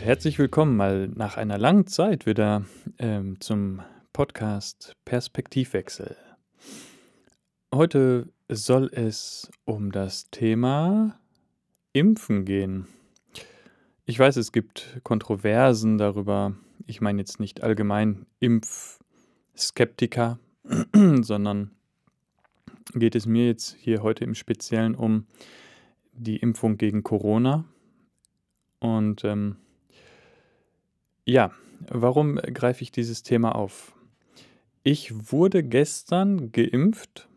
herzlich willkommen mal nach einer langen Zeit wieder ähm, zum Podcast Perspektivwechsel. Heute soll es um das Thema Impfen gehen. Ich weiß, es gibt Kontroversen darüber. Ich meine jetzt nicht allgemein Impfskeptiker, sondern geht es mir jetzt hier heute im Speziellen um die Impfung gegen Corona. Und ähm, ja, warum greife ich dieses Thema auf? Ich wurde gestern geimpft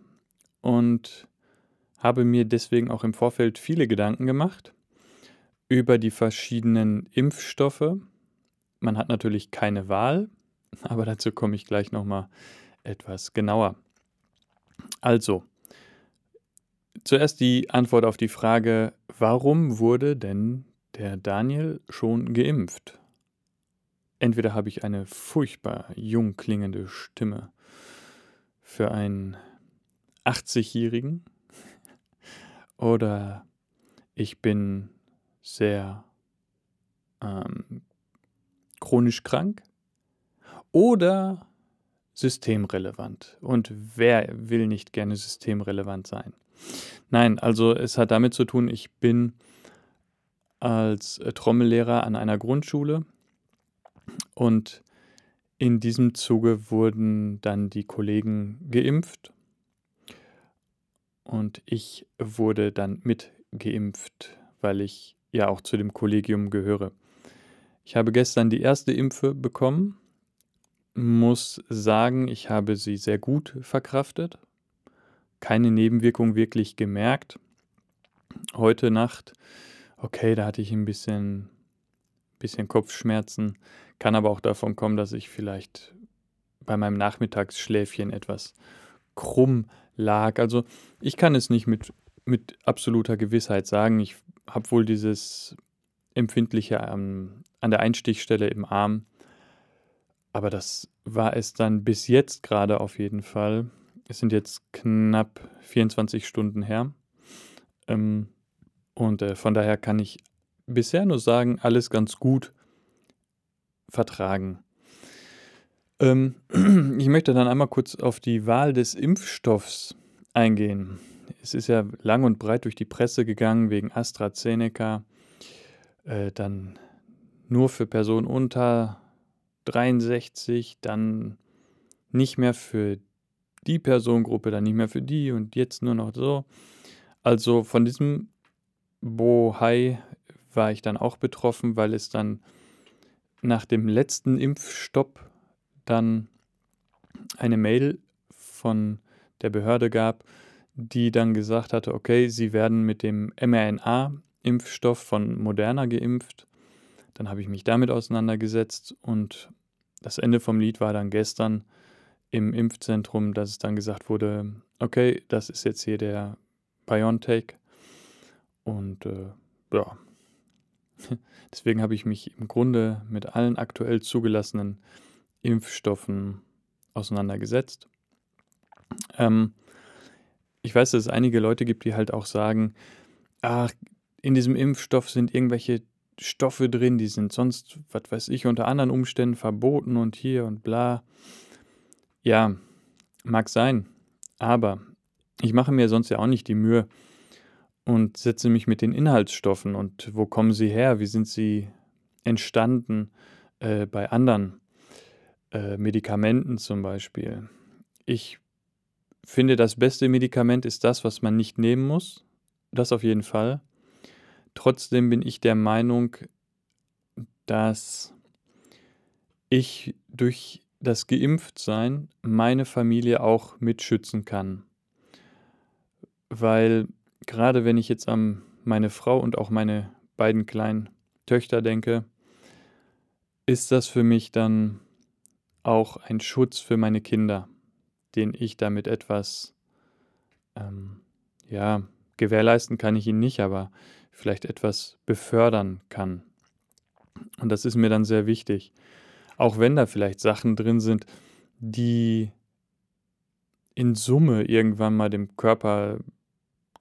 und habe mir deswegen auch im Vorfeld viele Gedanken gemacht über die verschiedenen Impfstoffe. Man hat natürlich keine Wahl, aber dazu komme ich gleich nochmal etwas genauer. Also, zuerst die Antwort auf die Frage, warum wurde denn der Daniel schon geimpft? Entweder habe ich eine furchtbar jung klingende Stimme für einen 80-Jährigen oder ich bin sehr ähm, chronisch krank oder systemrelevant. Und wer will nicht gerne systemrelevant sein? Nein, also es hat damit zu tun, ich bin als Trommellehrer an einer Grundschule und in diesem Zuge wurden dann die Kollegen geimpft und ich wurde dann mit geimpft, weil ich ja auch zu dem Kollegium gehöre. Ich habe gestern die erste Impfe bekommen, muss sagen, ich habe sie sehr gut verkraftet, keine Nebenwirkung wirklich gemerkt. Heute Nacht, okay, da hatte ich ein bisschen, bisschen Kopfschmerzen, kann aber auch davon kommen, dass ich vielleicht bei meinem Nachmittagsschläfchen etwas krumm lag. Also ich kann es nicht mit, mit absoluter Gewissheit sagen. Ich habe wohl dieses empfindliche ähm, an der Einstichstelle im Arm. Aber das war es dann bis jetzt gerade auf jeden Fall. Es sind jetzt knapp 24 Stunden her. Ähm, und äh, von daher kann ich bisher nur sagen, alles ganz gut vertragen. Ähm, ich möchte dann einmal kurz auf die Wahl des Impfstoffs eingehen. Es ist ja lang und breit durch die Presse gegangen wegen AstraZeneca, äh, dann nur für Personen unter 63, dann nicht mehr für die Personengruppe, dann nicht mehr für die und jetzt nur noch so. Also von diesem Bohai war ich dann auch betroffen, weil es dann nach dem letzten Impfstopp dann eine Mail von der Behörde gab, die dann gesagt hatte, okay, sie werden mit dem mRNA-Impfstoff von Moderna geimpft. Dann habe ich mich damit auseinandergesetzt und das Ende vom Lied war dann gestern im Impfzentrum, dass es dann gesagt wurde, okay, das ist jetzt hier der BioNTech und äh, ja, Deswegen habe ich mich im Grunde mit allen aktuell zugelassenen Impfstoffen auseinandergesetzt. Ähm, ich weiß, dass es einige Leute gibt, die halt auch sagen, ach, in diesem Impfstoff sind irgendwelche Stoffe drin, die sind sonst, was weiß ich, unter anderen Umständen verboten und hier und bla. Ja, mag sein, aber ich mache mir sonst ja auch nicht die Mühe, und setze mich mit den Inhaltsstoffen und wo kommen sie her, wie sind sie entstanden äh, bei anderen äh, Medikamenten zum Beispiel. Ich finde, das beste Medikament ist das, was man nicht nehmen muss. Das auf jeden Fall. Trotzdem bin ich der Meinung, dass ich durch das Geimpftsein meine Familie auch mitschützen kann. Weil gerade wenn ich jetzt an meine Frau und auch meine beiden kleinen Töchter denke, ist das für mich dann auch ein Schutz für meine Kinder, den ich damit etwas, ähm, ja, gewährleisten kann ich ihnen nicht, aber vielleicht etwas befördern kann. Und das ist mir dann sehr wichtig. Auch wenn da vielleicht Sachen drin sind, die in Summe irgendwann mal dem Körper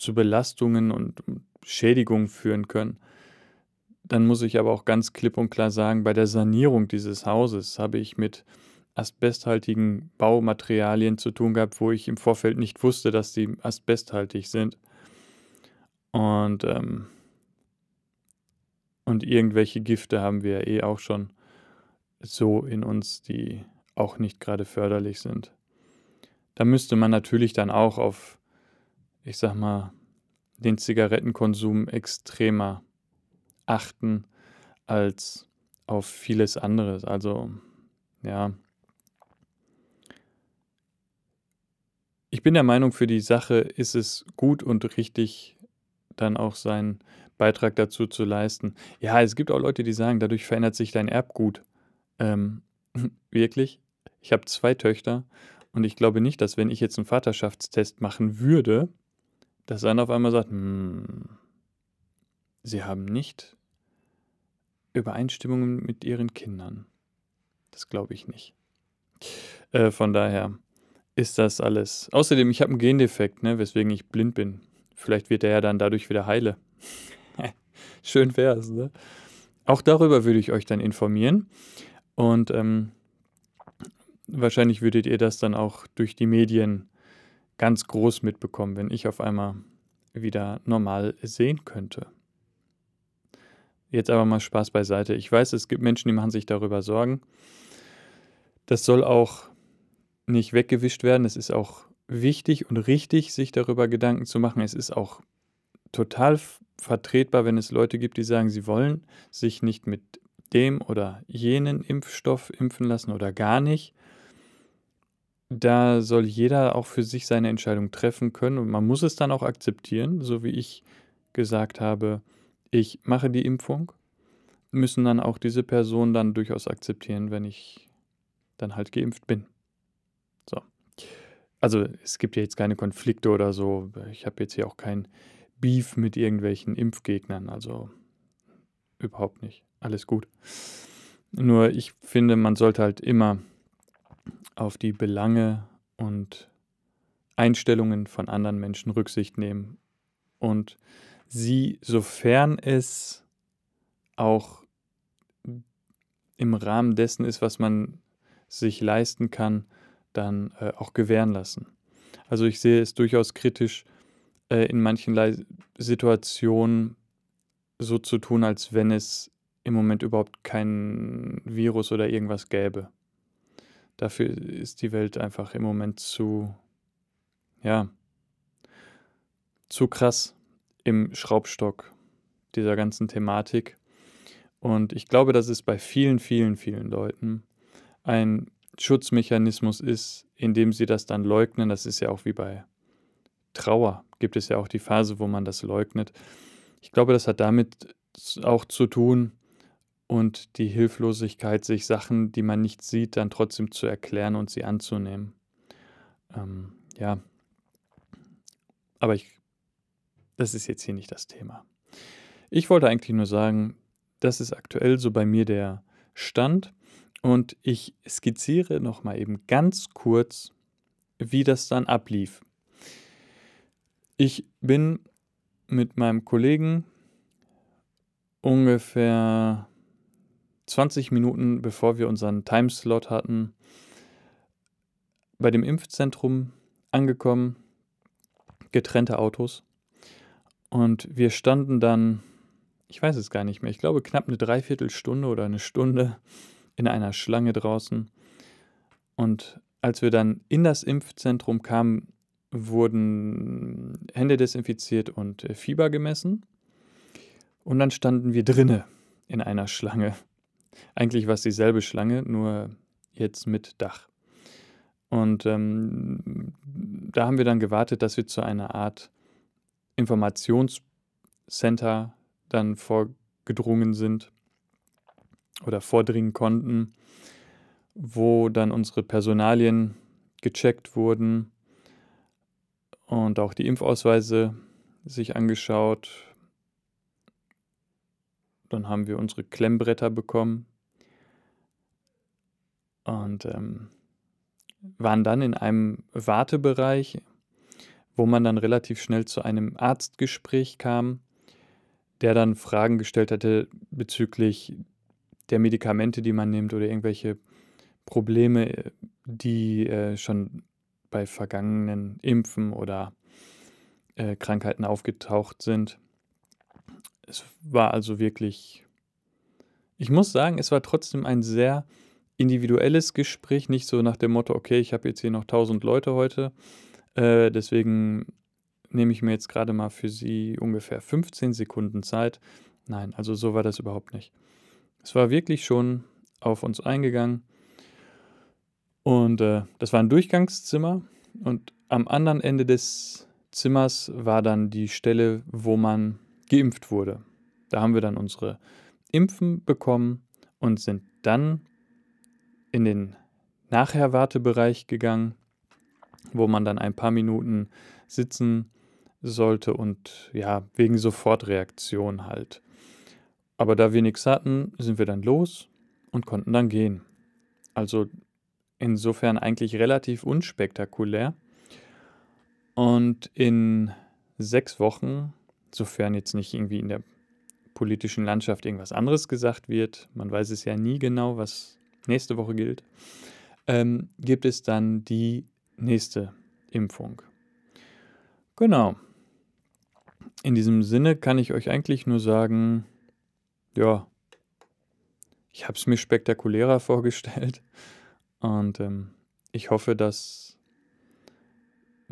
zu Belastungen und Schädigungen führen können, dann muss ich aber auch ganz klipp und klar sagen, bei der Sanierung dieses Hauses habe ich mit asbesthaltigen Baumaterialien zu tun gehabt, wo ich im Vorfeld nicht wusste, dass die asbesthaltig sind. Und, ähm, und irgendwelche Gifte haben wir eh auch schon so in uns, die auch nicht gerade förderlich sind. Da müsste man natürlich dann auch auf, ich sag mal, den Zigarettenkonsum extremer achten als auf vieles anderes. Also, ja. Ich bin der Meinung, für die Sache ist es gut und richtig, dann auch seinen Beitrag dazu zu leisten. Ja, es gibt auch Leute, die sagen, dadurch verändert sich dein Erbgut. Ähm, wirklich? Ich habe zwei Töchter und ich glaube nicht, dass wenn ich jetzt einen Vaterschaftstest machen würde, dass einer auf einmal sagt, hm, sie haben nicht Übereinstimmungen mit ihren Kindern. Das glaube ich nicht. Äh, von daher ist das alles. Außerdem, ich habe einen Gendefekt, ne, weswegen ich blind bin. Vielleicht wird er ja dann dadurch wieder heile. Schön wär's, ne? Auch darüber würde ich euch dann informieren. Und ähm, wahrscheinlich würdet ihr das dann auch durch die Medien ganz groß mitbekommen, wenn ich auf einmal wieder normal sehen könnte. Jetzt aber mal Spaß beiseite. Ich weiß, es gibt Menschen, die machen sich darüber Sorgen. Das soll auch nicht weggewischt werden. Es ist auch wichtig und richtig, sich darüber Gedanken zu machen. Es ist auch total vertretbar, wenn es Leute gibt, die sagen, sie wollen sich nicht mit dem oder jenen Impfstoff impfen lassen oder gar nicht. Da soll jeder auch für sich seine Entscheidung treffen können und man muss es dann auch akzeptieren, so wie ich gesagt habe, ich mache die Impfung, müssen dann auch diese Personen dann durchaus akzeptieren, wenn ich dann halt geimpft bin. So. Also es gibt ja jetzt keine Konflikte oder so. Ich habe jetzt hier auch kein Beef mit irgendwelchen Impfgegnern. Also überhaupt nicht. Alles gut. Nur ich finde, man sollte halt immer auf die Belange und Einstellungen von anderen Menschen Rücksicht nehmen und sie, sofern es auch im Rahmen dessen ist, was man sich leisten kann, dann äh, auch gewähren lassen. Also ich sehe es durchaus kritisch, äh, in manchen Le Situationen so zu tun, als wenn es im Moment überhaupt kein Virus oder irgendwas gäbe. Dafür ist die Welt einfach im Moment zu, ja, zu krass im Schraubstock dieser ganzen Thematik. Und ich glaube, dass es bei vielen, vielen, vielen Leuten ein Schutzmechanismus ist, indem sie das dann leugnen. Das ist ja auch wie bei Trauer, gibt es ja auch die Phase, wo man das leugnet. Ich glaube, das hat damit auch zu tun und die Hilflosigkeit, sich Sachen, die man nicht sieht, dann trotzdem zu erklären und sie anzunehmen. Ähm, ja, aber ich das ist jetzt hier nicht das Thema. Ich wollte eigentlich nur sagen, das ist aktuell so bei mir der Stand und ich skizziere nochmal eben ganz kurz, wie das dann ablief. Ich bin mit meinem Kollegen ungefähr 20 Minuten bevor wir unseren Timeslot hatten, bei dem Impfzentrum angekommen, getrennte Autos. Und wir standen dann, ich weiß es gar nicht mehr, ich glaube knapp eine Dreiviertelstunde oder eine Stunde in einer Schlange draußen. Und als wir dann in das Impfzentrum kamen, wurden Hände desinfiziert und äh, Fieber gemessen. Und dann standen wir drinne in einer Schlange. Eigentlich war es dieselbe Schlange, nur jetzt mit Dach. Und ähm, da haben wir dann gewartet, dass wir zu einer Art Informationscenter dann vorgedrungen sind oder vordringen konnten, wo dann unsere Personalien gecheckt wurden und auch die Impfausweise sich angeschaut. Dann haben wir unsere Klemmbretter bekommen und ähm, waren dann in einem Wartebereich wo man dann relativ schnell zu einem Arztgespräch kam, der dann Fragen gestellt hatte bezüglich der Medikamente, die man nimmt oder irgendwelche Probleme, die äh, schon bei vergangenen Impfen oder äh, Krankheiten aufgetaucht sind. Es war also wirklich, ich muss sagen, es war trotzdem ein sehr individuelles Gespräch, nicht so nach dem Motto, okay, ich habe jetzt hier noch 1000 Leute heute, äh, deswegen nehme ich mir jetzt gerade mal für Sie ungefähr 15 Sekunden Zeit. Nein, also so war das überhaupt nicht. Es war wirklich schon auf uns eingegangen und äh, das war ein Durchgangszimmer und am anderen Ende des Zimmers war dann die Stelle, wo man geimpft wurde. Da haben wir dann unsere Impfen bekommen und sind dann in den Nachherwartebereich gegangen, wo man dann ein paar Minuten sitzen sollte und ja, wegen Sofortreaktion halt. Aber da wir nichts hatten, sind wir dann los und konnten dann gehen. Also insofern eigentlich relativ unspektakulär. Und in sechs Wochen, sofern jetzt nicht irgendwie in der politischen Landschaft irgendwas anderes gesagt wird, man weiß es ja nie genau, was nächste Woche gilt, ähm, gibt es dann die nächste Impfung. Genau. In diesem Sinne kann ich euch eigentlich nur sagen, ja, ich habe es mir spektakulärer vorgestellt und ähm, ich hoffe, dass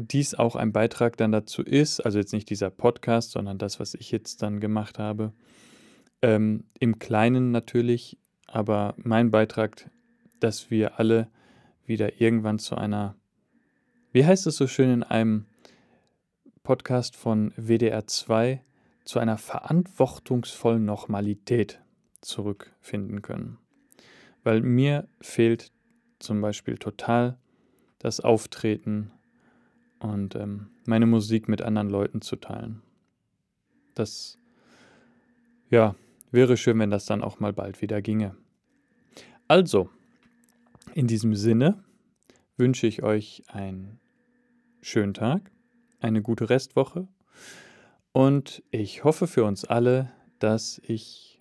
dies auch ein Beitrag dann dazu ist, also jetzt nicht dieser Podcast, sondern das, was ich jetzt dann gemacht habe, ähm, im Kleinen natürlich, aber mein Beitrag, dass wir alle wieder irgendwann zu einer, wie heißt es so schön in einem Podcast von WDR 2, zu einer verantwortungsvollen Normalität zurückfinden können. Weil mir fehlt zum Beispiel total das Auftreten und ähm, meine Musik mit anderen Leuten zu teilen. Das, ja, wäre schön, wenn das dann auch mal bald wieder ginge. Also, in diesem Sinne wünsche ich euch einen schönen Tag, eine gute Restwoche und ich hoffe für uns alle, dass ich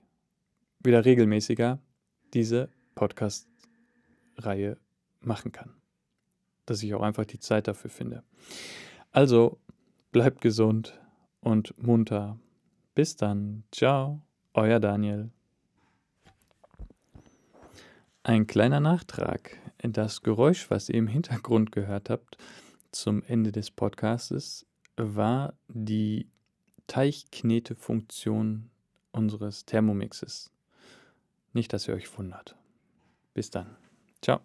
wieder regelmäßiger diese Podcast-Reihe machen kann. Dass ich auch einfach die Zeit dafür finde. Also bleibt gesund und munter. Bis dann. Ciao, euer Daniel. Ein kleiner Nachtrag. Das Geräusch, was ihr im Hintergrund gehört habt, zum Ende des Podcastes, war die Teichknetefunktion unseres Thermomixes. Nicht, dass ihr euch wundert. Bis dann. Ciao.